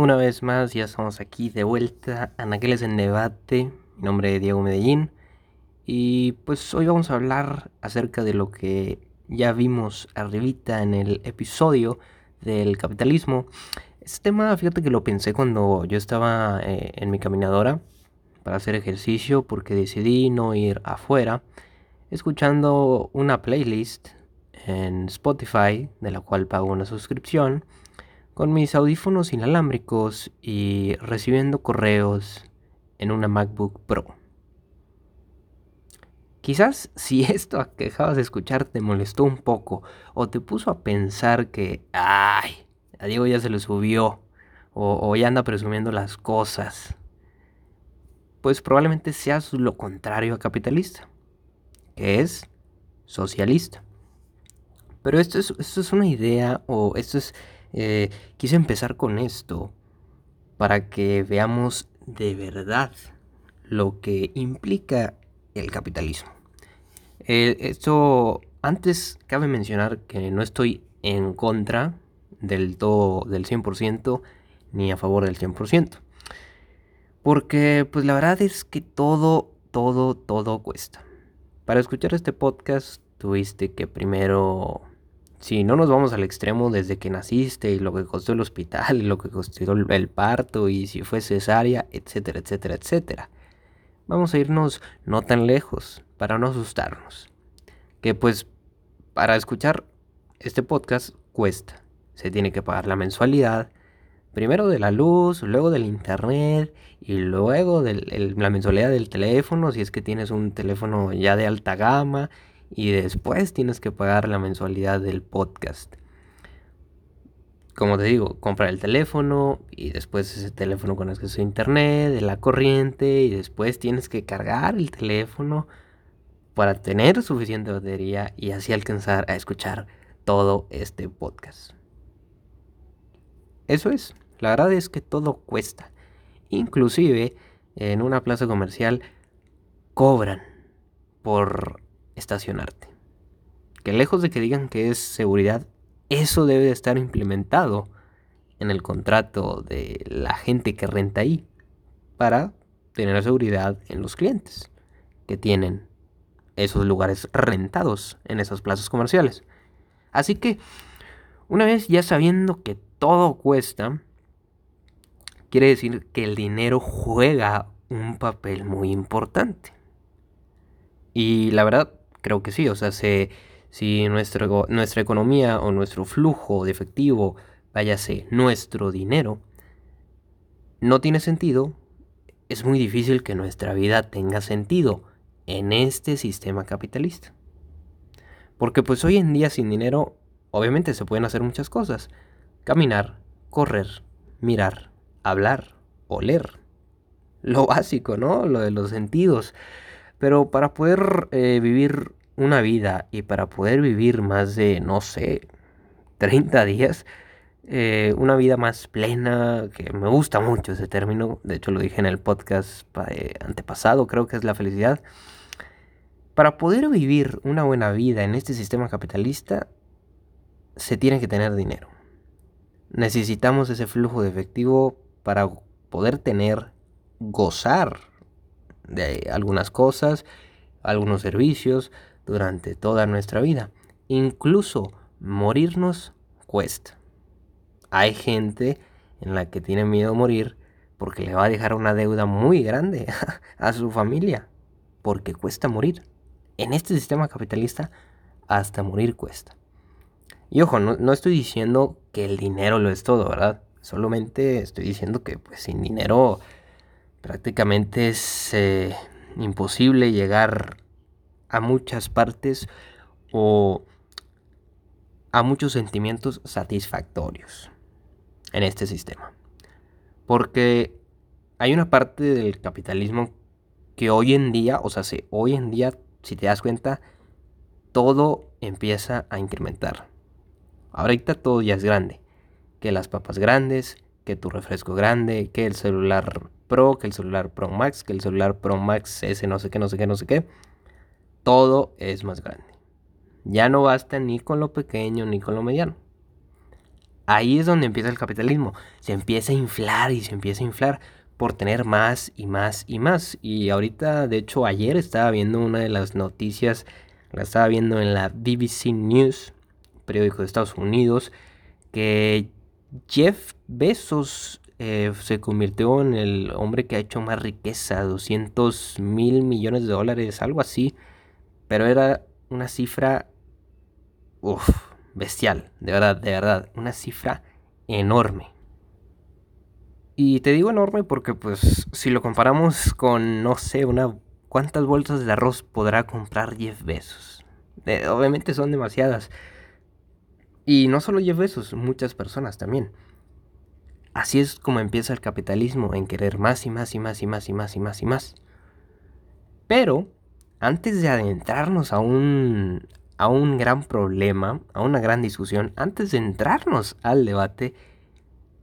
Una vez más, ya estamos aquí de vuelta. Anaqueles en debate. Mi nombre es Diego Medellín. Y pues hoy vamos a hablar acerca de lo que ya vimos arribita en el episodio del capitalismo. Este tema, fíjate que lo pensé cuando yo estaba eh, en mi caminadora para hacer ejercicio porque decidí no ir afuera, escuchando una playlist en Spotify de la cual pago una suscripción con mis audífonos inalámbricos y recibiendo correos en una MacBook Pro. Quizás si esto que dejabas de escuchar te molestó un poco o te puso a pensar que, ay, a Diego ya se le subió o, o ya anda presumiendo las cosas, pues probablemente seas lo contrario a capitalista, que es socialista. Pero esto es, esto es una idea o esto es eh, quise empezar con esto para que veamos de verdad lo que implica el capitalismo. Esto, antes cabe mencionar que no estoy en contra del todo, del 100%, ni a favor del 100%. Porque, pues la verdad es que todo, todo, todo cuesta. Para escuchar este podcast tuviste que primero si no nos vamos al extremo desde que naciste y lo que costó el hospital y lo que costó el parto y si fue cesárea, etcétera, etcétera, etcétera. Vamos a irnos no tan lejos para no asustarnos. Que pues para escuchar este podcast cuesta. Se tiene que pagar la mensualidad. Primero de la luz, luego del internet y luego de la mensualidad del teléfono, si es que tienes un teléfono ya de alta gama y después tienes que pagar la mensualidad del podcast. Como te digo, comprar el teléfono y después ese teléfono con acceso a internet, de la corriente y después tienes que cargar el teléfono para tener suficiente batería y así alcanzar a escuchar todo este podcast. Eso es, la verdad es que todo cuesta. Inclusive en una plaza comercial cobran por estacionarte. Que lejos de que digan que es seguridad, eso debe de estar implementado en el contrato de la gente que renta ahí para tener seguridad en los clientes que tienen esos lugares rentados en esas plazas comerciales. Así que, una vez ya sabiendo que todo cuesta, quiere decir que el dinero juega un papel muy importante. Y la verdad, Creo que sí, o sea, si nuestro, nuestra economía o nuestro flujo de efectivo, váyase nuestro dinero, no tiene sentido, es muy difícil que nuestra vida tenga sentido en este sistema capitalista. Porque pues hoy en día sin dinero, obviamente se pueden hacer muchas cosas. Caminar, correr, mirar, hablar, oler. Lo básico, ¿no? Lo de los sentidos. Pero para poder eh, vivir una vida y para poder vivir más de, no sé, 30 días, eh, una vida más plena, que me gusta mucho ese término, de hecho lo dije en el podcast eh, antepasado, creo que es la felicidad. Para poder vivir una buena vida en este sistema capitalista, se tiene que tener dinero. Necesitamos ese flujo de efectivo para poder tener, gozar de algunas cosas, algunos servicios durante toda nuestra vida. Incluso morirnos cuesta. Hay gente en la que tiene miedo morir porque le va a dejar una deuda muy grande a su familia, porque cuesta morir. En este sistema capitalista, hasta morir cuesta. Y ojo, no, estoy diciendo que el dinero lo es todo, ¿verdad? Solamente estoy diciendo que pues sin dinero prácticamente es eh, imposible llegar a muchas partes o a muchos sentimientos satisfactorios en este sistema. Porque hay una parte del capitalismo que hoy en día, o sea, hoy en día, si te das cuenta, todo empieza a incrementar. Ahorita todo ya es grande. Que las papas grandes, que tu refresco grande, que el celular Pro, que el celular Pro Max, que el celular Pro Max ese no sé qué, no sé qué, no sé qué. Todo es más grande. Ya no basta ni con lo pequeño ni con lo mediano. ahí es donde empieza el capitalismo. Se empieza a inflar y se empieza a inflar por tener más y más y más. Y ahorita, de hecho, ayer estaba viendo una de las noticias, la estaba viendo en la BBC News, periódico de Estados Unidos, que Jeff Bezos eh, se convirtió en el hombre que ha hecho más riqueza, 200 mil millones de dólares, algo así. Pero era una cifra, uff, bestial, de verdad, de verdad, una cifra enorme. Y te digo enorme porque pues si lo comparamos con, no sé, una cuántas bolsas de arroz podrá comprar Jeff Bezos. obviamente son demasiadas. Y no solo Jeff Bezos, muchas personas también. Así es como empieza el capitalismo, en querer más y más y más y más y más y más y más. Pero, antes de adentrarnos a un, a un gran problema, a una gran discusión, antes de entrarnos al debate,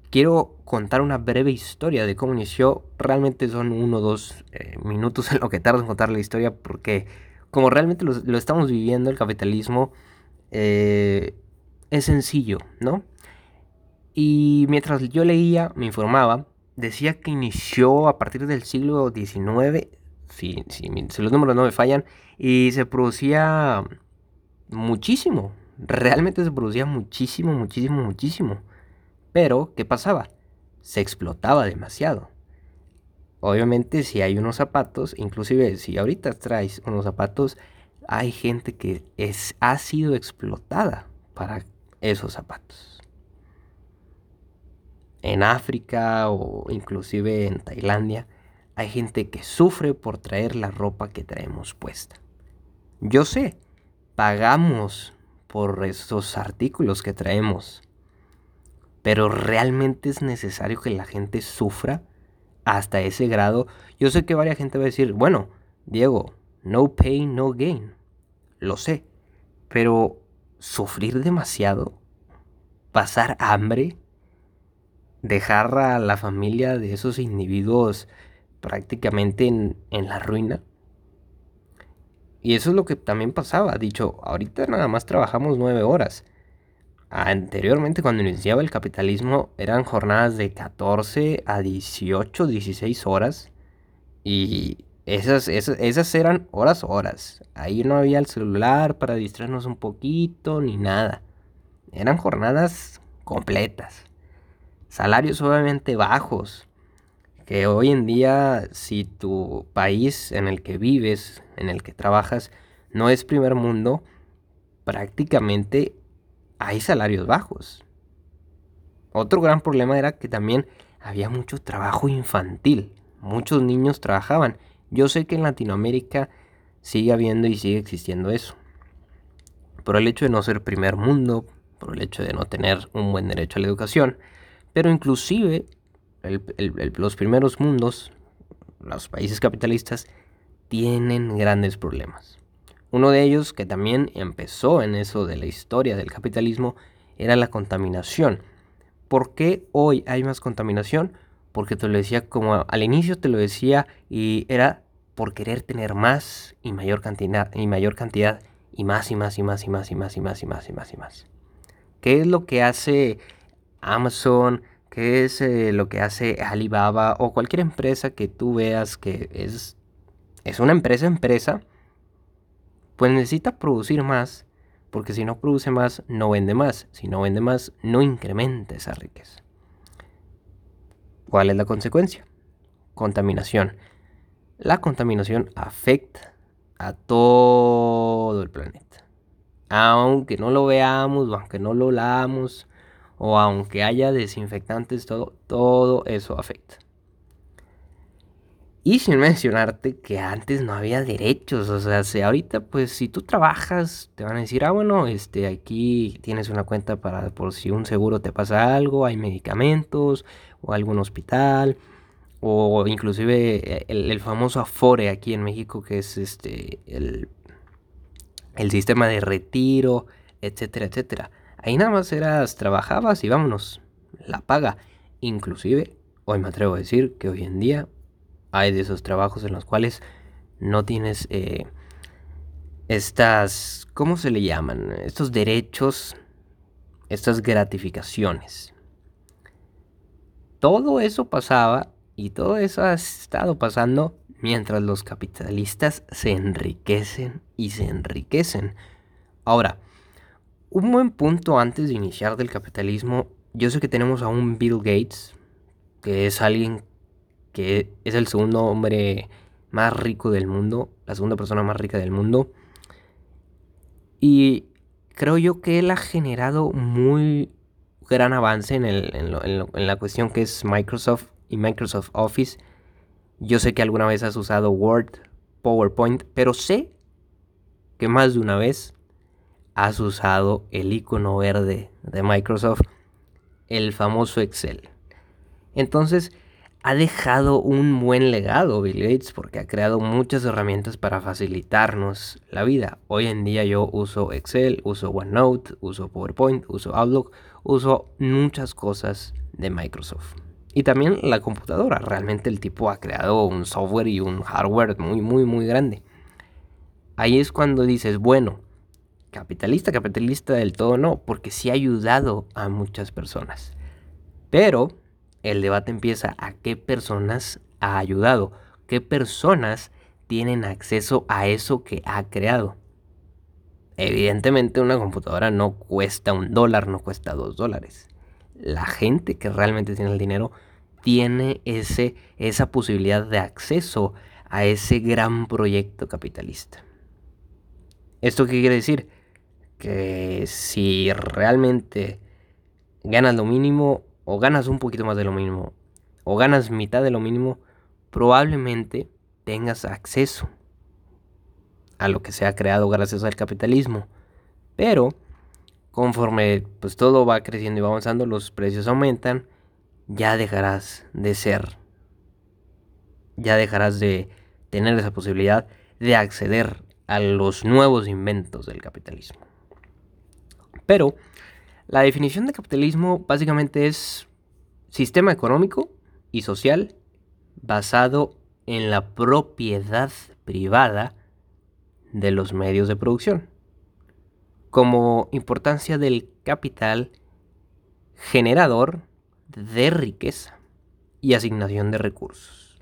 quiero contar una breve historia de cómo inició. Realmente son uno o dos eh, minutos en lo que tardo en contar la historia, porque como realmente lo, estamos viviendo, el capitalismo eh, es sencillo, ¿no? Y mientras yo leía, me informaba, decía que inició a partir del siglo XIX, si, si, los números no me fallan, y se producía muchísimo, realmente se producía muchísimo, muchísimo, muchísimo. Pero, ¿qué pasaba? Se explotaba demasiado. Obviamente si hay unos zapatos, inclusive si ahorita traes unos zapatos, hay gente que es, ha sido explotada para esos zapatos en África o inclusive en Tailandia, hay gente que sufre por traer la ropa que traemos puesta. Yo sé, pagamos por esos artículos que traemos, pero realmente es necesario que la gente sufra hasta ese grado. Yo sé que varias gente va a decir, bueno, Diego, no pain, no gain. Lo sé, pero sufrir demasiado, pasar hambre, dejar a la familia de esos individuos prácticamente en, la ruina. Y eso es lo que también pasaba. Dicho, ahorita nada más trabajamos nueve horas. Anteriormente, cuando iniciaba el capitalismo, eran jornadas de 14 a 18, 16 horas. Y esas, esas, esas eran horas, horas. Ahí no había el celular para distraernos un poquito ni nada. Eran jornadas completas salarios obviamente bajos, que hoy en día si tu país en el que vives, en el que trabajas, no es primer mundo, prácticamente hay salarios bajos. Otro gran problema era que también había mucho trabajo infantil, muchos niños trabajaban. Yo sé que en Latinoamérica sigue habiendo y sigue existiendo eso. Por el hecho de no ser primer mundo, por el hecho de no tener un buen derecho a la educación, pero inclusive los primeros mundos, los países capitalistas, tienen grandes problemas. Uno de ellos, que también empezó en eso de la historia del capitalismo, era la contaminación. ¿Por qué hoy hay más contaminación? Porque te lo decía como al inicio te lo decía y era por querer tener más y mayor cantidad y mayor cantidad y más y más y más y más y más y más y más y más y más. ¿Qué es lo que hace Amazon, qué es eh, lo que hace Alibaba o cualquier empresa que tú veas que es, es una empresa empresa, pues necesita producir más, porque si no produce más, no vende más. Si no vende más, no incrementa esa riqueza. ¿Cuál es la consecuencia? Contaminación. La contaminación afecta a todo el planeta. Aunque no lo veamos, aunque no lo leamos, o aunque haya desinfectantes, todo, todo eso afecta. Y sin mencionarte que antes no había derechos, o sea, si ahorita pues si tú trabajas te van a decir, ah bueno, este aquí tienes una cuenta para por si un seguro te pasa algo, hay medicamentos o algún hospital o inclusive el, famoso Afore aquí en México que es este el, el sistema de retiro, etcétera, etcétera. Ahí nada más eras, trabajabas y vámonos, la paga. Inclusive, hoy me atrevo a decir que hoy en día hay de esos trabajos en los cuales no tienes eh, estas, ¿cómo se le llaman? Estos derechos estas gratificaciones. Todo eso pasaba y todo eso ha estado pasando mientras los capitalistas se enriquecen y se enriquecen. Ahora, un buen punto antes de iniciar del capitalismo, yo sé que tenemos a un Bill Gates, que es alguien que es el segundo hombre más rico del mundo, la segunda persona más rica del mundo. Y creo yo que él ha generado muy gran avance en, en la cuestión que es Microsoft y Microsoft Office. Yo sé que alguna vez has usado Word, PowerPoint, pero sé que más de una vez has usado el icono verde de Microsoft, el famoso Excel. Entonces, ha dejado un buen legado Bill Gates porque ha creado muchas herramientas para facilitarnos la vida. Hoy en día yo uso Excel, uso OneNote, uso PowerPoint, uso Outlook, uso muchas cosas de Microsoft. Y también la computadora. Realmente el tipo ha creado un software y un hardware muy, muy, muy grande. Ahí es cuando dices, bueno, capitalista, capitalista del todo no, porque sí ha ayudado a muchas personas. Pero el debate empieza a qué personas ha ayudado, qué personas tienen acceso a eso que ha creado. Evidentemente una computadora no cuesta un dólar, no cuesta dos dólares. La gente que realmente tiene el dinero tiene ese, esa posibilidad de acceso a ese gran proyecto capitalista. ¿Esto qué quiere decir? Que si realmente ganas lo mínimo o ganas un poquito más de lo mínimo o ganas mitad de lo mínimo, probablemente tengas acceso a lo que se ha creado gracias al capitalismo. Pero conforme pues todo va creciendo y va avanzando, los precios aumentan ya dejarás de ser, ya dejarás de tener esa posibilidad de acceder a los nuevos inventos del capitalismo. Pero la definición de capitalismo básicamente es sistema económico y social basado en la propiedad privada de los medios de producción, como importancia del capital generador de riqueza y asignación de recursos.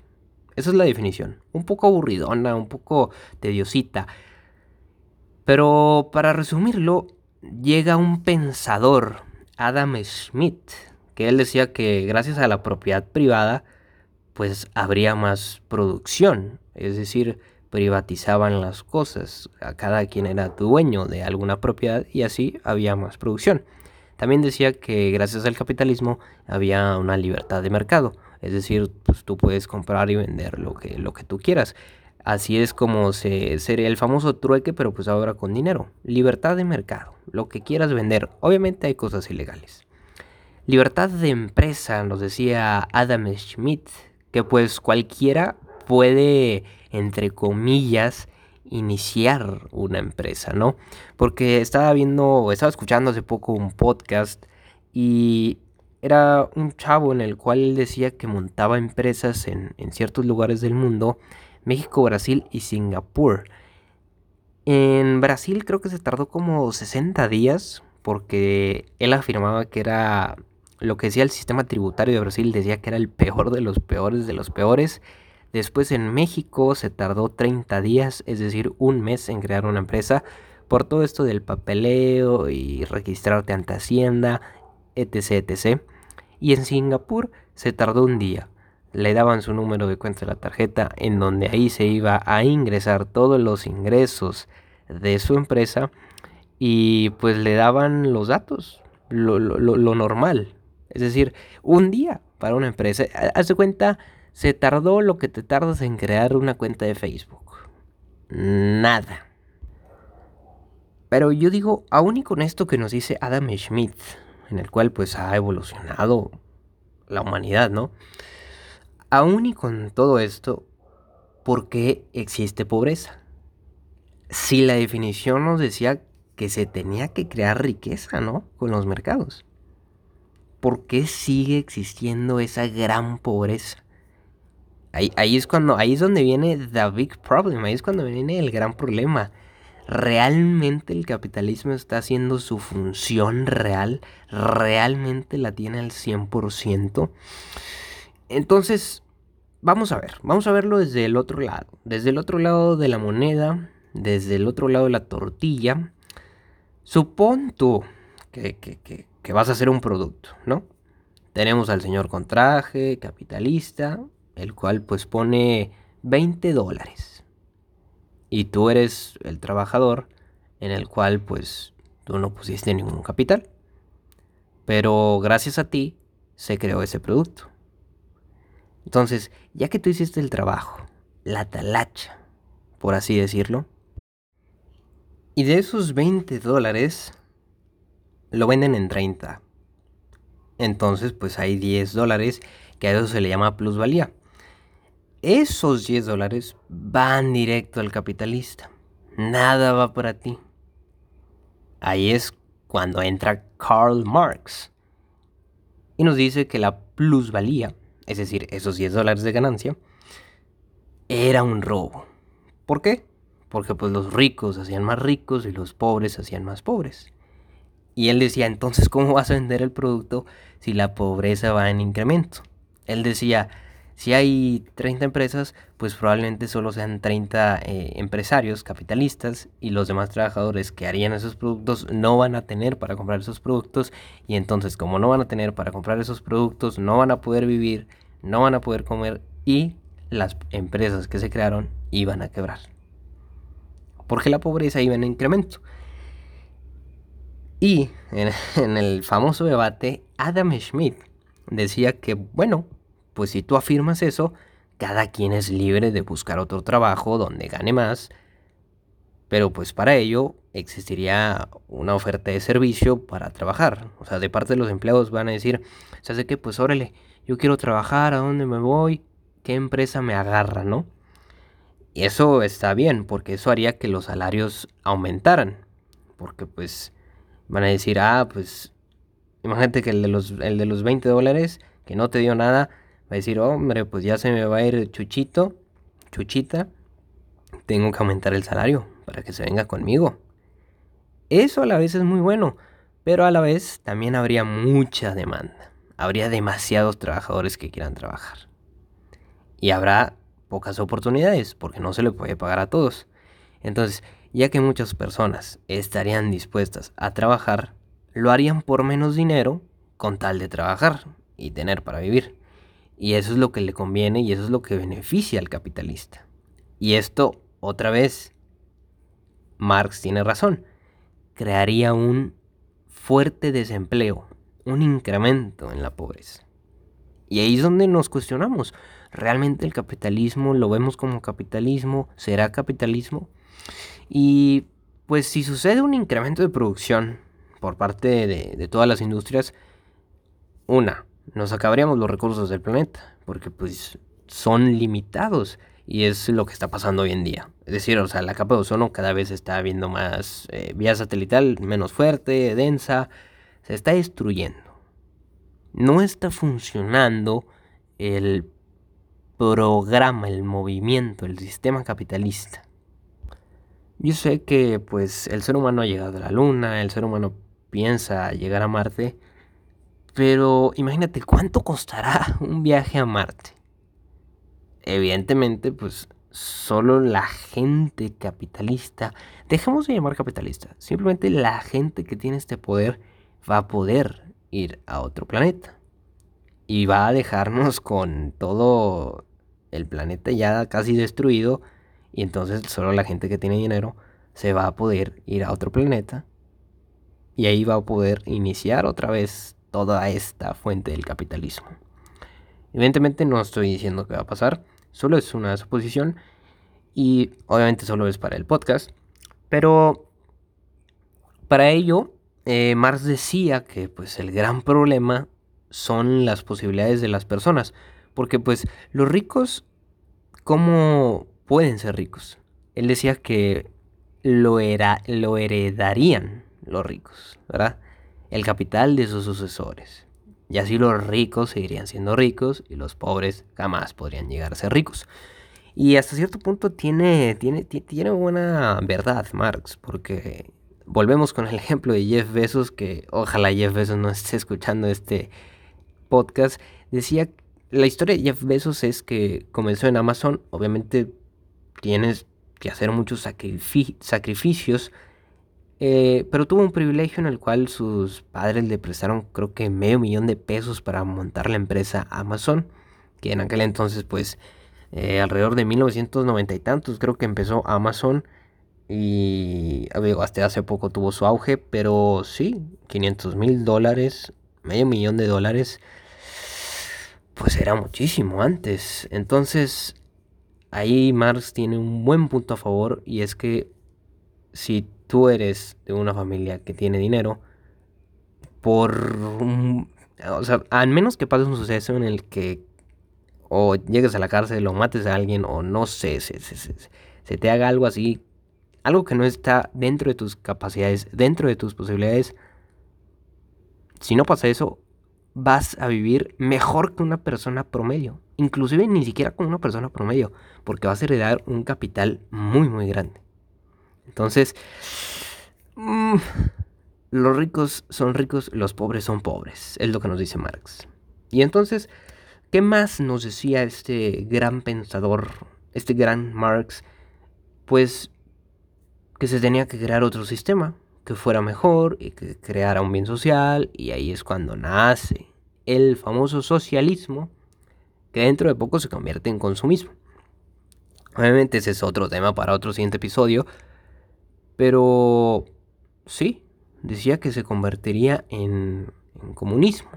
Esa es la definición. Un poco aburridona, un poco tediosita. Pero para resumirlo, llega un pensador, Adam Smith, que él decía que gracias a la propiedad privada, pues habría más producción. Es decir, privatizaban las cosas. A cada quien era dueño de alguna propiedad y así había más producción. También decía que gracias al capitalismo había una libertad de mercado, es decir, pues tú puedes comprar y vender lo que, lo que tú quieras. Así es como se sería el famoso trueque, pero pues ahora con dinero. Libertad de mercado, lo que quieras vender. Obviamente hay cosas ilegales. Libertad de empresa, nos decía Adam Schmidt, que pues cualquiera puede, entre comillas, iniciar una empresa, ¿no? Porque estaba viendo, estaba escuchando hace poco un podcast y era un chavo en el cual él decía que montaba empresas en, en ciertos lugares del mundo, México, Brasil y Singapur. En Brasil creo que se tardó como 60 días porque él afirmaba que era lo que decía el sistema tributario de Brasil, decía que era el peor de los peores de los peores Después en México se tardó 30 días, es decir, un mes en crear una empresa, por todo esto del papeleo y registrarte ante Hacienda, etc, etc. Y en Singapur se tardó un día. Le daban su número de cuenta de la tarjeta, en donde ahí se iba a ingresar todos los ingresos de su empresa y pues le daban los datos, lo, lo normal. Es decir, un día para una empresa. Haz cuenta se tardó lo que te tardas en crear una cuenta de Facebook. Nada. Pero yo digo, aún y con esto que nos dice Adam Smith, en el cual pues ha evolucionado la humanidad, ¿no? Aún y con todo esto, ¿por qué existe pobreza? Si la definición nos decía que se tenía que crear riqueza, ¿no? Con los mercados. ¿Por qué sigue existiendo esa gran pobreza? Ahí, es cuando, ahí es donde viene the big problem, ahí es cuando viene el gran problema. ¿Realmente el capitalismo está haciendo su función real? ¿Realmente la tiene al 100%? Entonces, vamos a ver, vamos a verlo desde el otro lado. Desde el otro lado de la moneda, desde el otro lado de la tortilla. Supón tú que, que vas a hacer un producto, ¿no? Tenemos al señor con traje, capitalista, el cual pues pone 20 dólares y tú eres el trabajador en el cual pues tú no pusiste ningún capital. Pero gracias a ti se creó ese producto. Entonces, ya que tú hiciste el trabajo, la talacha, por así decirlo, y de esos 20 dólares lo venden en 30. Entonces, pues hay 10 dólares que a eso se le llama plusvalía esos 10 dólares van directo al capitalista. Nada va para ti. Ahí es cuando entra Karl Marx y nos dice que la plusvalía, es decir, esos 10 dólares de ganancia, era un robo. ¿Por qué? Porque pues los ricos hacían más ricos y los pobres hacían más pobres. Y él decía, entonces, ¿cómo vas a vender el producto si la pobreza va en incremento? Él decía, si hay 30 empresas, pues probablemente solo sean 30 eh, empresarios capitalistas y los demás trabajadores que harían esos productos no van a tener para comprar esos productos y entonces como no van a tener para comprar esos productos, no van a poder vivir, no van a poder comer y las empresas que se crearon iban a quebrar. Porque la pobreza iba en incremento. Y en, en el famoso debate, Adam Schmidt decía que, bueno, pues si tú afirmas eso, cada quien es libre de buscar otro trabajo donde gane más, pero pues para ello existiría una oferta de servicio para trabajar. O sea, de parte de los empleados van a decir, ¿sabes qué? Pues órale, yo quiero trabajar, ¿a dónde me voy? ¿Qué empresa me agarra, no? Y eso está bien, porque eso haría que los salarios aumentaran. Porque pues van a decir, ah, pues imagínate que el de los, el de los 20 dólares que no te dio nada, Va a decir, hombre, pues ya se me va a ir Chuchito, Chuchita. Tengo que aumentar el salario para que se venga conmigo. Eso a la vez es muy bueno, pero a la vez también habría mucha demanda. Habría demasiados trabajadores que quieran trabajar. Y habrá pocas oportunidades porque no se le puede pagar a todos. Entonces, ya que muchas personas estarían dispuestas a trabajar, lo harían por menos dinero con tal de trabajar y tener para vivir. Y eso es lo que le conviene y eso es lo que beneficia al capitalista. Y esto, otra vez, Marx tiene razón, crearía un fuerte desempleo, un incremento en la pobreza. Y ahí es donde nos cuestionamos, ¿realmente el capitalismo lo vemos como capitalismo? ¿Será capitalismo? Y pues si sucede un incremento de producción por parte de, todas las industrias, una, nos acabaríamos los recursos del planeta, porque pues son limitados y es lo que está pasando hoy en día. Es decir, o sea, la capa de ozono cada vez está viendo más eh, vía satelital, menos fuerte, densa, se está destruyendo. No está funcionando el programa, el movimiento, el sistema capitalista. Yo sé que pues el ser humano ha llegado a la luna, el ser humano piensa llegar a Marte, pero imagínate, ¿cuánto costará un viaje a Marte? Evidentemente, pues solo la gente capitalista, dejemos de llamar capitalista, simplemente la gente que tiene este poder va a poder ir a otro planeta. Y va a dejarnos con todo el planeta ya casi destruido. Y entonces solo la gente que tiene dinero se va a poder ir a otro planeta. Y ahí va a poder iniciar otra vez toda esta fuente del capitalismo. Evidentemente no estoy diciendo que va a pasar, solo es una suposición y obviamente solo es para el podcast, pero para ello eh, Marx decía que pues el gran problema son las posibilidades de las personas, porque pues los ricos, ¿cómo pueden ser ricos? Él decía que lo, era, lo heredarían los ricos, ¿verdad? El capital de sus sucesores. Y así los ricos seguirían siendo ricos y los pobres jamás podrían llegar a ser ricos. Y hasta cierto punto tiene, tiene, tiene buena verdad Marx, porque volvemos con el ejemplo de Jeff Bezos, que ojalá Jeff Bezos no esté escuchando este podcast, decía, la historia de Jeff Bezos es que comenzó en Amazon, obviamente tienes que hacer muchos sacrificios, eh, pero tuvo un privilegio en el cual sus padres le prestaron creo que medio millón de pesos para montar la empresa Amazon, que en aquel entonces pues eh, alrededor de 1990 y tantos creo que empezó Amazon y hasta hace poco tuvo su auge, pero sí, 500 mil dólares, medio millón de dólares, pues era muchísimo antes. Entonces, ahí Marx tiene un buen punto a favor y es que si tú eres de una familia que tiene dinero, por... o sea, al menos que pase un suceso en el que o llegues a la cárcel o mates a alguien o no sé, se, se te haga algo así algo que no está dentro de tus capacidades, dentro de tus posibilidades, si no pasa eso, vas a vivir mejor que una persona promedio. Inclusive ni siquiera como una persona promedio, porque vas a heredar un capital muy, muy grande. Entonces, mm, los ricos son ricos, los pobres son pobres, es lo que nos dice Marx. Y entonces, ¿qué más nos decía este gran pensador, este gran Marx? Pues que se tenía que crear otro sistema que fuera mejor y que creara un bien social y ahí es cuando nace el famoso socialismo que dentro de poco se convierte en consumismo. Obviamente ese es otro tema para otro siguiente episodio, pero sí, decía que se convertiría en, comunismo.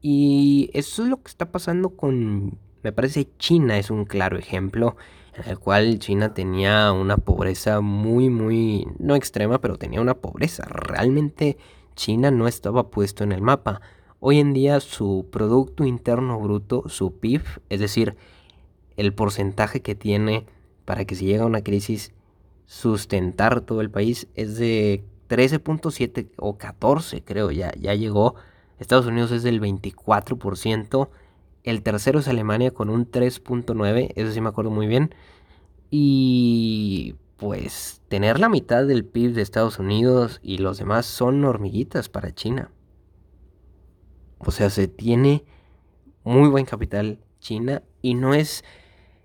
Y eso es lo que está pasando con, me parece, China es un claro ejemplo en el cual China tenía una pobreza muy, muy, no extrema, pero tenía una pobreza. Realmente China no estaba puesto en el mapa. Hoy en día su Producto Interno Bruto, su PIB, es decir, el porcentaje que tiene para que si llega una crisis sustentar todo el país es de 13.7 o 14 creo, ya, ya llegó. Estados Unidos es del 24%. El tercero es Alemania con un 3.9, eso sí me acuerdo muy bien. Y pues tener la mitad del PIB de Estados Unidos y los demás son hormiguitas para China. O sea, se tiene muy buen capital China y no es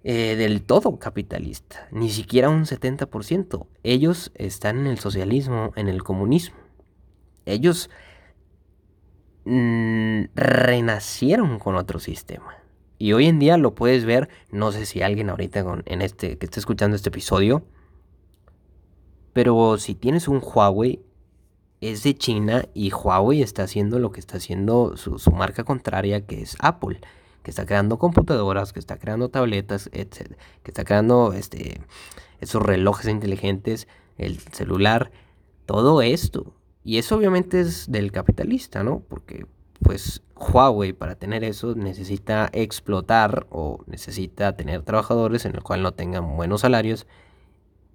eh, del todo capitalista, ni siquiera un 70%. Ellos están en el socialismo, en el comunismo. Ellos Mm, renacieron con otro sistema. Y hoy en día lo puedes ver, no sé si alguien ahorita en este, que esté escuchando este episodio, pero si tienes un Huawei, es de China y Huawei está haciendo lo que está haciendo su, marca contraria, que es Apple, que está creando computadoras, que está creando tabletas, etc. Que está creando este, esos relojes inteligentes, el celular, todo esto y eso obviamente es del capitalista, ¿no? Porque pues Huawei para tener eso necesita explotar o necesita tener trabajadores en el cual no tengan buenos salarios.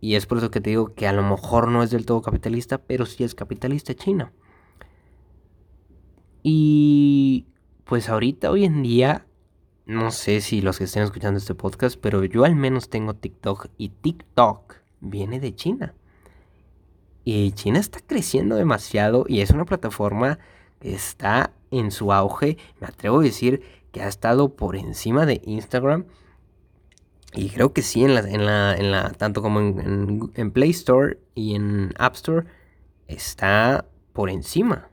Y es por eso que te digo que a lo mejor no es del todo capitalista, pero sí es capitalista China. Y pues ahorita, hoy en día, no sé si los que estén escuchando este podcast, pero yo al menos tengo TikTok y TikTok viene de China. Y China está creciendo demasiado y es una plataforma que está en su auge. Me atrevo a decir que ha estado por encima de Instagram. Y creo que sí, en la, en la, en la tanto como en, Play Store y en App Store, está por encima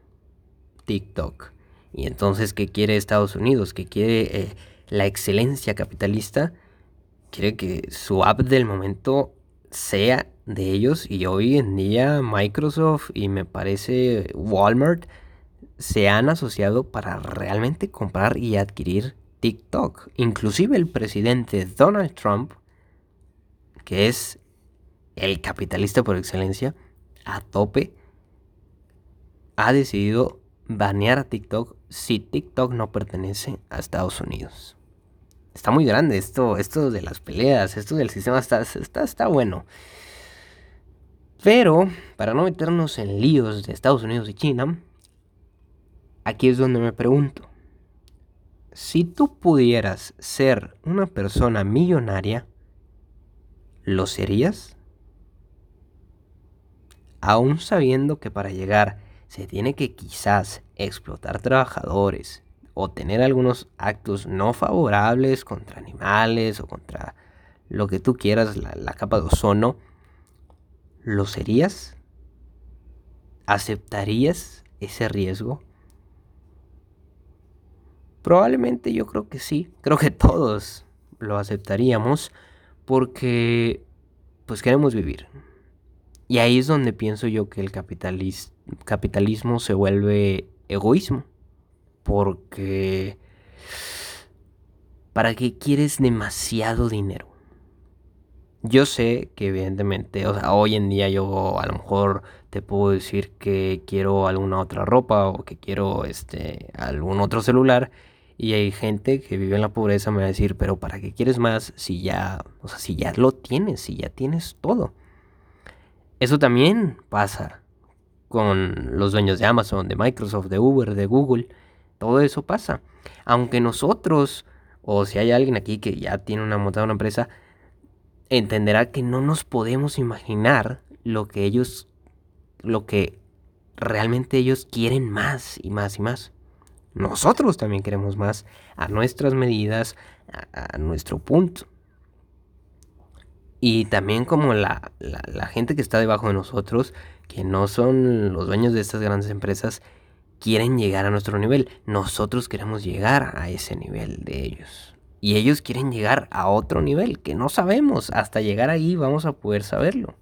TikTok. Y entonces, ¿qué quiere Estados Unidos? ¿Qué quiere eh, la excelencia capitalista? Quiere que su app del momento sea de ellos y hoy en día Microsoft y me parece Walmart se han asociado para realmente comprar y adquirir TikTok. Inclusive el presidente Donald Trump, que es el capitalista por excelencia, a tope, ha decidido banear a TikTok si TikTok no pertenece a Estados Unidos. Está muy grande esto, esto de las peleas, esto del sistema está, está, está bueno. Pero, para no meternos en líos de Estados Unidos y China, aquí es donde me pregunto, si tú pudieras ser una persona millonaria, ¿lo serías? Aún sabiendo que para llegar se tiene que quizás explotar trabajadores o tener algunos actos no favorables contra animales o contra lo que tú quieras, la, capa de ozono, ¿lo serías? ¿Aceptarías ese riesgo? Probablemente yo creo que sí, creo que todos lo aceptaríamos porque pues queremos vivir. Y ahí es donde pienso yo que el capitalismo se vuelve egoísmo. Porque ¿para qué quieres demasiado dinero? Yo sé que evidentemente, o sea, hoy en día yo a lo mejor te puedo decir que quiero alguna otra ropa o que quiero este algún otro celular y hay gente que vive en la pobreza me va a decir, "Pero ¿para qué quieres más si ya, o sea, si ya lo tienes, si ya tienes todo?" Eso también pasa con los dueños de Amazon, de Microsoft, de Uber, de Google. Todo eso pasa. Aunque nosotros, o si hay alguien aquí que ya tiene una montada una empresa, entenderá que no nos podemos imaginar lo que ellos, lo que realmente ellos quieren más y más y más. Nosotros también queremos más a nuestras medidas, a, nuestro punto. Y también como la, la, gente que está debajo de nosotros, que no son los dueños de estas grandes empresas, quieren llegar a nuestro nivel. Nosotros queremos llegar a ese nivel de ellos. Y ellos quieren llegar a otro nivel que no sabemos. Hasta llegar ahí vamos a poder saberlo.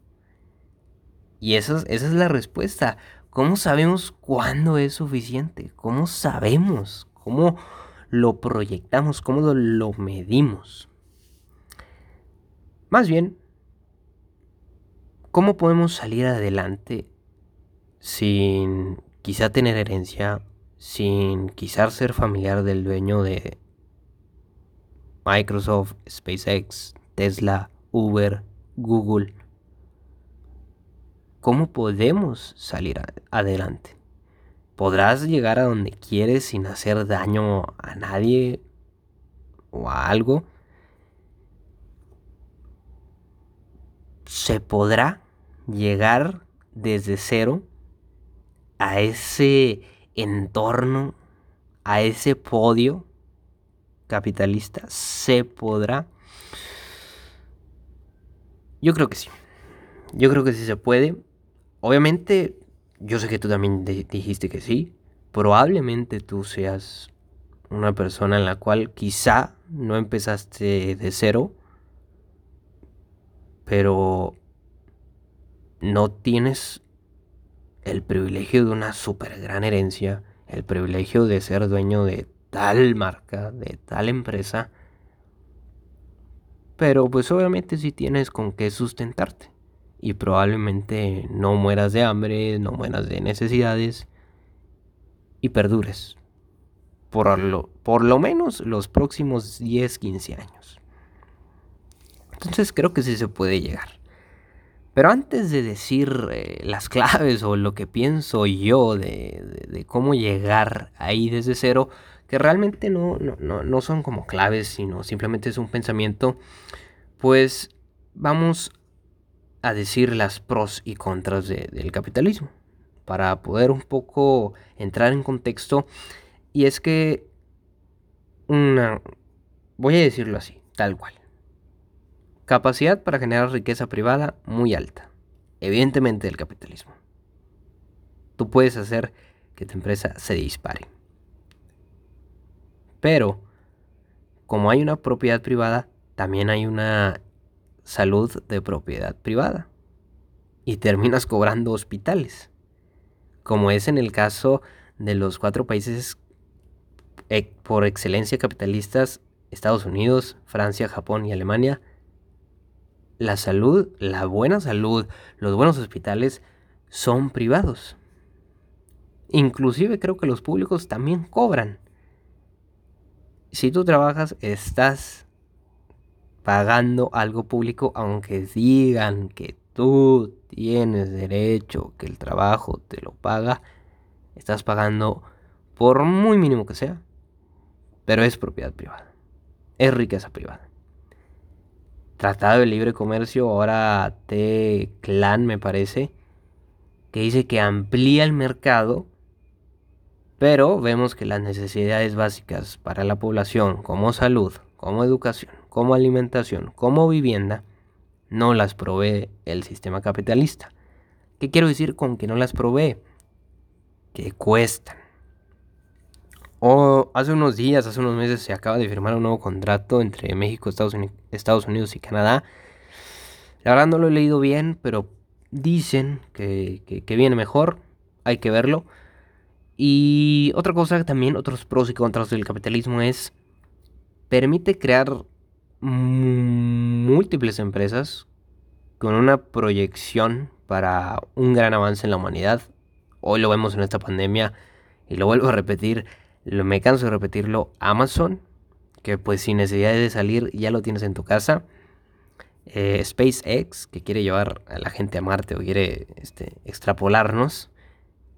Y esa es, esa es la respuesta. ¿Cómo sabemos cuándo es suficiente? ¿Cómo sabemos? ¿Cómo lo proyectamos? ¿Cómo lo, lo medimos? Más bien, ¿cómo podemos salir adelante sin quizá tener herencia, sin quizá ser familiar del dueño de Microsoft, SpaceX, Tesla, Uber, Google. ¿Cómo podemos salir adelante? ¿Podrás llegar a donde quieres sin hacer daño a nadie o a algo? ¿Se podrá llegar desde cero a ese entorno, a ese podio capitalista, se podrá. Yo creo que sí. Yo creo que sí se puede. Obviamente, yo sé que tú también dijiste que sí. Probablemente tú seas una persona en la cual quizá no empezaste de cero, pero no tienes el privilegio de una super gran herencia, el privilegio de ser dueño de tal marca, de tal empresa, pero pues obviamente si tienes con qué sustentarte y probablemente no mueras de hambre, no mueras de necesidades y perdures por lo, por lo menos los próximos 10, 15 años. Entonces creo que sí se puede llegar. Pero antes de decir eh, las claves o lo que pienso yo de, cómo llegar ahí desde cero, que realmente no, no, son como claves, sino simplemente es un pensamiento, pues vamos a decir las pros y contras del capitalismo, para poder un poco entrar en contexto. Y es que una, voy a decirlo así, tal cual. Capacidad para generar riqueza privada muy alta. Evidentemente el capitalismo. Tú puedes hacer que tu empresa se dispare. Pero, como hay una propiedad privada, también hay una salud de propiedad privada. Y terminas cobrando hospitales. Como es en el caso de los cuatro países por excelencia capitalistas, Estados Unidos, Francia, Japón y Alemania, la salud, la buena salud, los buenos hospitales son privados. Inclusive creo que los públicos también cobran. Si tú trabajas, estás pagando algo público, aunque digan que tú tienes derecho, que el trabajo te lo paga, estás pagando por muy mínimo que sea, pero es propiedad privada, es riqueza privada. Tratado de Libre Comercio, ahora T-Clan me parece, que dice que amplía el mercado, pero vemos que las necesidades básicas para la población, como salud, como educación, como alimentación, como vivienda, no las provee el sistema capitalista. ¿Qué quiero decir con que no las provee? Que cuestan. Hace unos días, hace unos meses, se acaba de firmar un nuevo contrato entre México, Estados Unidos, y Canadá. La verdad no lo he leído bien, pero dicen que, que, viene mejor. Hay que verlo. Y otra cosa también, otros pros y contras del capitalismo es, permite crear múltiples empresas con una proyección para un gran avance en la humanidad. Hoy lo vemos en esta pandemia y lo vuelvo a repetir, me canso de repetirlo, Amazon, que pues sin necesidad de salir ya lo tienes en tu casa. Eh, SpaceX, que quiere llevar a la gente a Marte o quiere este, extrapolarnos.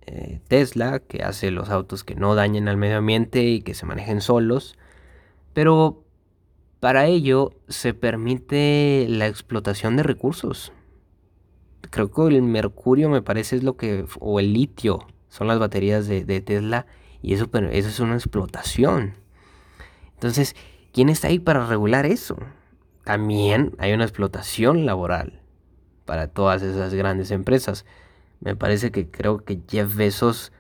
Eh, Tesla, que hace los autos que no dañen al medio ambiente y que se manejen solos. Pero para ello se permite la explotación de recursos. Creo que el mercurio me parece es lo que, o el litio, son las baterías de Tesla y eso, eso es una explotación. Entonces, ¿quién está ahí para regular eso? También hay una explotación laboral para todas esas grandes empresas. Me parece que creo que Jeff Bezos,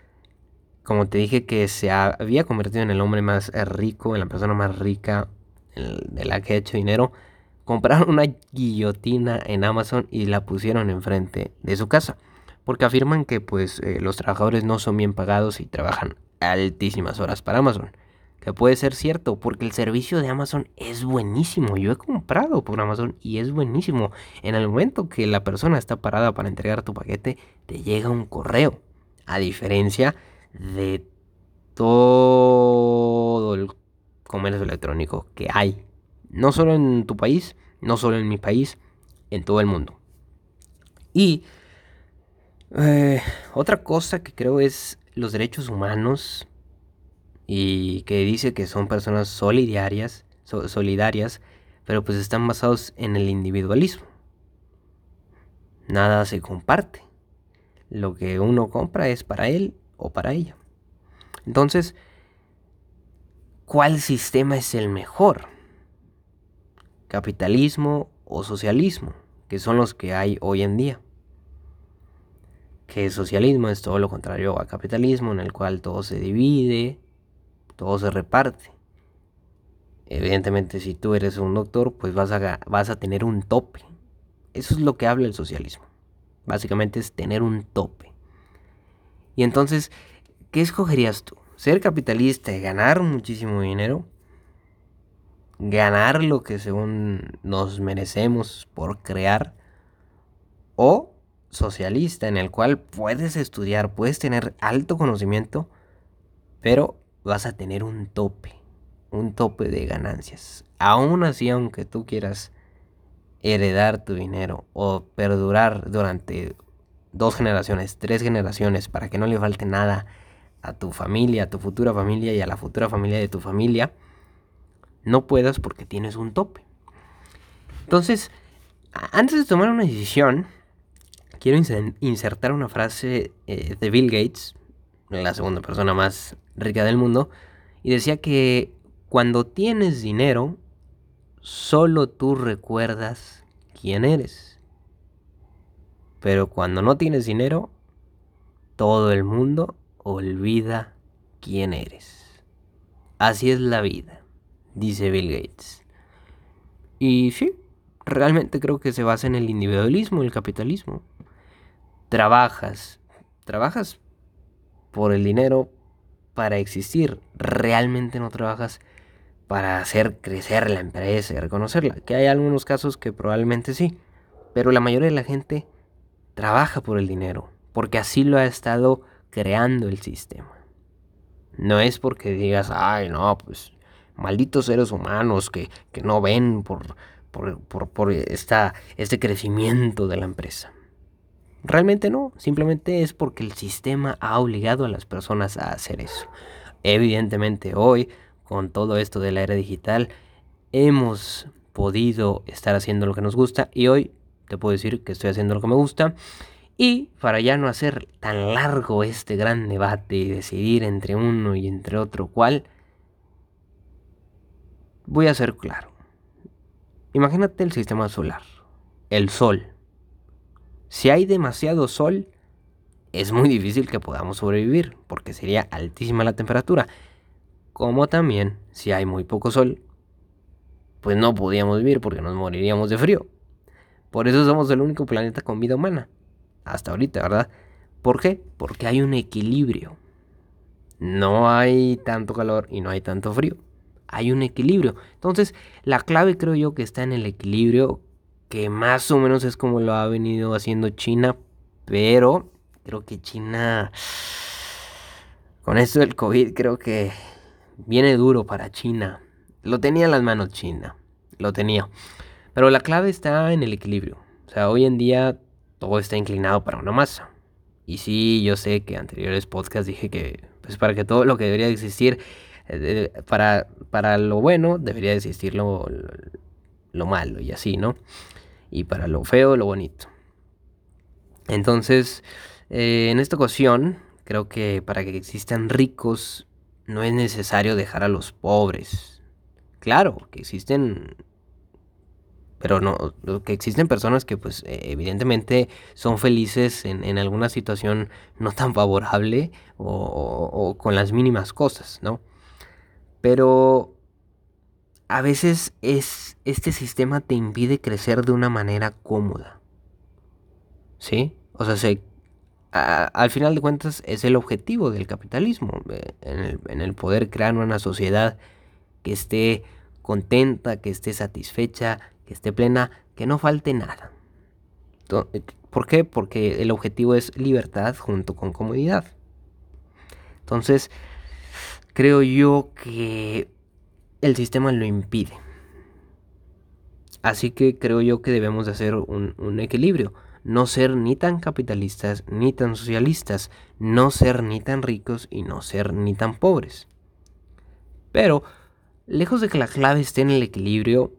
como te dije, que se había convertido en el hombre más rico, en la persona más rica de la que ha hecho dinero, compraron una guillotina en Amazon y la pusieron enfrente de su casa. Porque afirman que pues eh, los trabajadores no son bien pagados y trabajan altísimas horas para Amazon. Que puede ser cierto, porque el servicio de Amazon es buenísimo. Yo he comprado por Amazon y es buenísimo. En el momento que la persona está parada para entregar tu paquete, te llega un correo. A diferencia de todo el comercio electrónico que hay. No solo en tu país, no solo en mi país, en todo el mundo. Y eh, otra cosa que creo es los derechos humanos y que dice que son personas solidarias, solidarias, pero pues están basados en el individualismo. Nada se comparte. Lo que uno compra es para él o para ella. Entonces, ¿cuál sistema es el mejor? ¿Capitalismo o socialismo? Que son los que hay hoy en día que socialismo es todo lo contrario a capitalismo, en el cual todo se divide, todo se reparte. Evidentemente, si tú eres un doctor, pues vas a, vas a tener un tope. Eso es lo que habla el socialismo. Básicamente es tener un tope. Y entonces, ¿qué escogerías tú? ¿Ser capitalista y ganar muchísimo dinero? ¿Ganar lo que según nos merecemos por crear? ¿O socialista en el cual puedes estudiar, puedes tener alto conocimiento, pero vas a tener un tope, un tope de ganancias. Aún así, aunque tú quieras heredar tu dinero o perdurar durante dos generaciones, tres generaciones, para que no le falte nada a tu familia, a tu futura familia y a la futura familia de tu familia, no puedas porque tienes un tope. Entonces, antes de tomar una decisión, quiero insertar una frase eh, de Bill Gates, la segunda persona más rica del mundo, y decía que cuando tienes dinero, solo tú recuerdas quién eres. Pero cuando no tienes dinero, todo el mundo olvida quién eres. Así es la vida, dice Bill Gates. Y sí, realmente creo que se basa en el individualismo, el capitalismo trabajas, trabajas por el dinero para existir, realmente no trabajas para hacer crecer la empresa y reconocerla, que hay algunos casos que probablemente sí, pero la mayoría de la gente trabaja por el dinero, porque así lo ha estado creando el sistema. No es porque digas, ay, no, pues malditos seres humanos que, que no ven por, por, por, por esta, este crecimiento de la empresa. Realmente no, simplemente es porque el sistema ha obligado a las personas a hacer eso. Evidentemente hoy, con todo esto de la era digital, hemos podido estar haciendo lo que nos gusta y hoy te puedo decir que estoy haciendo lo que me gusta. Y para ya no hacer tan largo este gran debate y decidir entre uno y entre otro cuál, voy a ser claro. Imagínate el sistema solar, el sol. Si hay demasiado sol, es muy difícil que podamos sobrevivir, porque sería altísima la temperatura. Como también, si hay muy poco sol, pues no podríamos vivir porque nos moriríamos de frío. Por eso somos el único planeta con vida humana. Hasta ahorita, ¿verdad? ¿Por qué? Porque hay un equilibrio. No hay tanto calor y no hay tanto frío. Hay un equilibrio. Entonces, la clave creo yo que está en el equilibrio, que más o menos es como lo ha venido haciendo China, pero creo que China, con esto del COVID, creo que viene duro para China. Lo tenía en las manos China, lo tenía. Pero la clave está en el equilibrio. O sea, hoy en día todo está inclinado para una masa. Y sí, yo sé que en anteriores podcasts dije que, pues para que todo lo que debería existir, eh, para, para lo bueno, debería existir lo, lo malo y así, ¿no? Y para lo feo, lo bonito. Entonces, eh, en esta ocasión, creo que para que existan ricos, no es necesario dejar a los pobres. Claro, que existen pero no, que existen personas que pues e, evidentemente son felices en, alguna situación no tan favorable o, con las mínimas cosas, ¿no? Pero a veces es, este sistema te impide crecer de una manera cómoda, ¿sí? O sea, se, al final de cuentas es el objetivo del capitalismo, eh, en el, poder crear una sociedad que esté contenta, que esté satisfecha, que esté plena, que no falte nada. Eh, ¿Por qué? Porque el objetivo es libertad junto con comodidad. Entonces, creo yo que el sistema lo impide. Así que creo yo que debemos de hacer un, un, equilibrio. No ser ni tan capitalistas ni tan socialistas. No ser ni tan ricos y no ser ni tan pobres. Pero, lejos de que la clave esté en el equilibrio,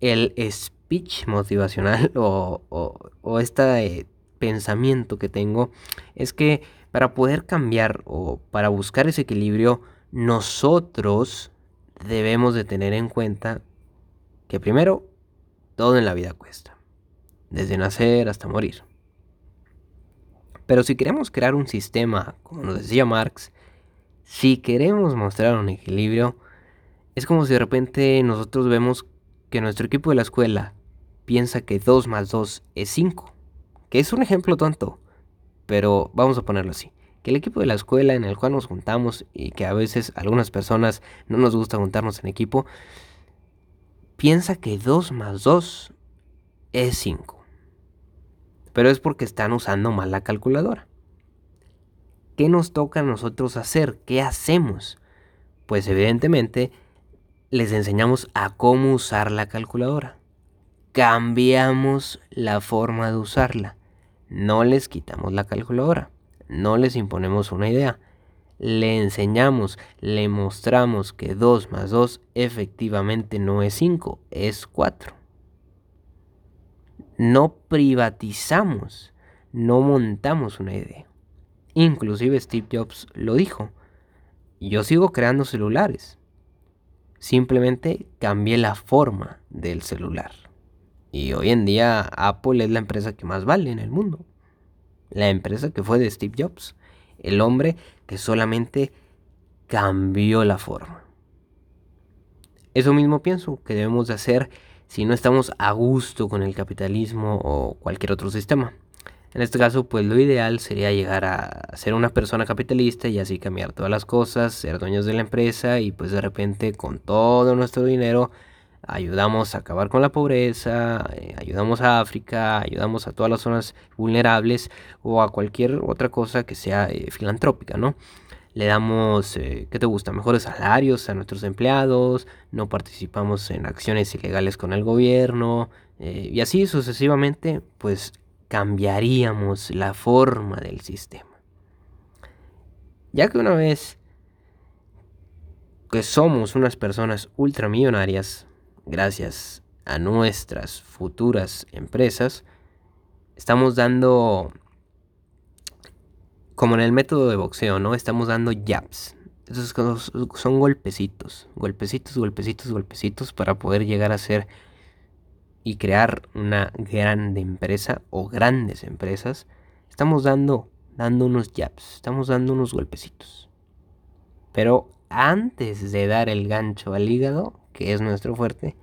el speech motivacional o, este pensamiento que tengo es que para poder cambiar o para buscar ese equilibrio, nosotros debemos de tener en cuenta que primero, todo en la vida cuesta, desde nacer hasta morir. Pero si queremos crear un sistema, como nos decía Marx, si queremos mostrar un equilibrio, es como si de repente nosotros vemos que nuestro equipo de la escuela piensa que 2 más 2 es 5, que es un ejemplo tonto, pero vamos a ponerlo así. Que el equipo de la escuela en el cual nos juntamos y que a veces algunas personas no nos gusta juntarnos en equipo, piensa que 2 más 2 es 5. Pero es porque están usando mal la calculadora. ¿Qué nos toca a nosotros hacer? ¿Qué hacemos? Pues evidentemente les enseñamos a cómo usar la calculadora. Cambiamos la forma de usarla. No les quitamos la calculadora. No les imponemos una idea. Le enseñamos, le mostramos que 2 más 2 efectivamente no es 5, es 4. No privatizamos, no montamos una idea. Inclusive Steve Jobs lo dijo. Yo sigo creando celulares Simplemente cambié la forma del celular. Y hoy en día Apple es la empresa que más vale en el mundo. La empresa que fue de Steve Jobs. El hombre que solamente cambió la forma. Eso mismo pienso que debemos de hacer si no estamos a gusto con el capitalismo o cualquier otro sistema. En este caso, pues lo ideal sería llegar a ser una persona capitalista y así cambiar todas las cosas, ser dueños de la empresa y pues de repente con todo nuestro dinero ayudamos a acabar con la pobreza, eh, ayudamos a África, ayudamos a todas las zonas vulnerables o a cualquier otra cosa que sea eh, filantrópica, ¿no? Le damos, eh, ¿qué te gusta? Mejores salarios a nuestros empleados, no participamos en acciones ilegales con el gobierno y así sucesivamente, pues cambiaríamos la forma del sistema. Ya que una vez que somos unas personas ultramillonarias, gracias a nuestras futuras empresas, estamos dando, como en el método de boxeo, ¿no? Estamos dando jabs. Esos son golpecitos, golpecitos, golpecitos, golpecitos para poder llegar a ser y crear una grande empresa o grandes empresas. Estamos dando, dando unos jabs, estamos dando unos golpecitos. Pero antes de dar el gancho al hígado, que es nuestro fuerte,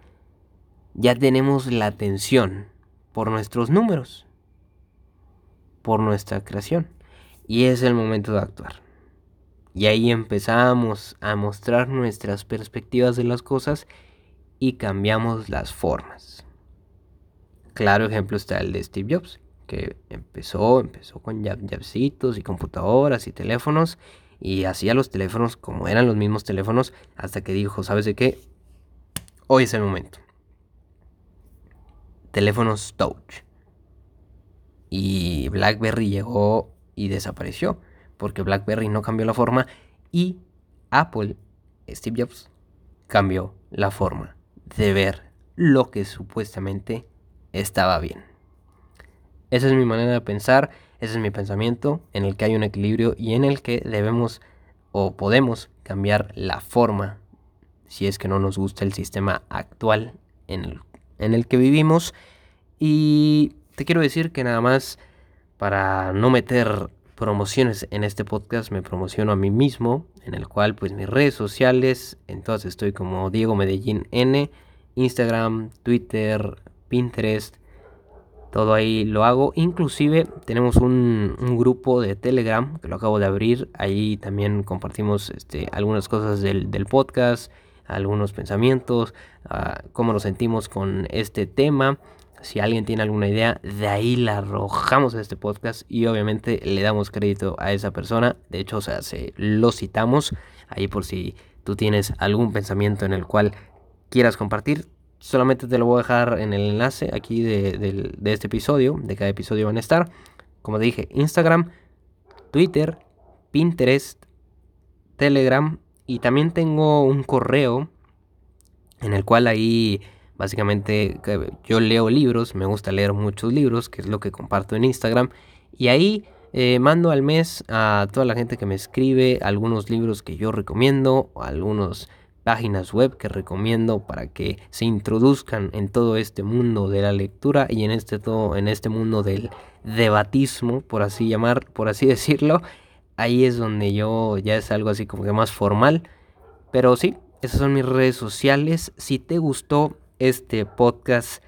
ya tenemos la atención por nuestros números, por nuestra creación. Y es el momento de actuar. Y ahí empezamos a mostrar nuestras perspectivas de las cosas y cambiamos las formas. Claro ejemplo está el de Steve Jobs, que empezó, empezó con jabcitos y computadoras y teléfonos y hacía los teléfonos como eran los mismos teléfonos hasta que dijo, ¿sabes de qué? Hoy es el momento. Teléfonos touch. Y BlackBerry llegó y desapareció porque BlackBerry no cambió la forma y Apple, Steve Jobs, cambió la forma de ver lo que supuestamente estaba bien. Esa es mi manera de pensar ese es mi pensamiento, en el que hay un equilibrio y en el que debemos o podemos cambiar la forma si es que no nos gusta el sistema actual en el, en el que vivimos. Y te quiero decir que nada más para no meter promociones en este podcast me promociono a mí mismo, en el cual pues mis redes sociales, entonces estoy como Diego Medellín N, Instagram, Twitter, Pinterest, todo ahí lo hago. Inclusive tenemos un, grupo de Telegram que lo acabo de abrir. Ahí también compartimos este, algunas cosas del, podcast, algunos pensamientos, ah, cómo nos sentimos con este tema. Si alguien tiene alguna idea, de ahí la arrojamos a este podcast y obviamente le damos crédito a esa persona. De hecho, o sea, se, lo citamos ahí por si tú tienes algún pensamiento en el cual quieras compartir, Solamente te lo voy a dejar en el enlace aquí de, este episodio. De cada episodio van a estar. Como te dije, Instagram, Twitter, Pinterest, Telegram. Y también tengo un correo en el cual ahí básicamente yo leo libros. Me gusta leer muchos libros, que es lo que comparto en Instagram. Y ahí eh, mando al mes a toda la gente que me escribe algunos libros que yo recomiendo, algunos páginas web que recomiendo para que se introduzcan en todo este mundo de la lectura y en este todo en este mundo del debatismo, por así llamar, por así decirlo. Ahí es donde yo ya es algo así como que más formal, pero sí, esas son mis redes sociales. Si te gustó este podcast,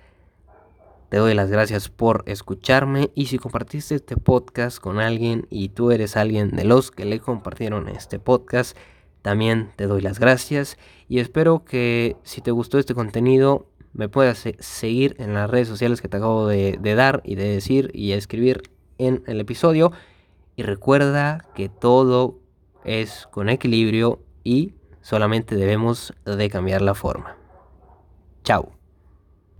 te doy las gracias por escucharme y si compartiste este podcast con alguien y tú eres alguien de los que le compartieron este podcast, también te doy las gracias y espero que si te gustó este contenido me puedas seguir en las redes sociales que te acabo de, de dar y de decir y escribir en el episodio. Y recuerda que todo es con equilibrio y solamente debemos de cambiar la forma. Chao.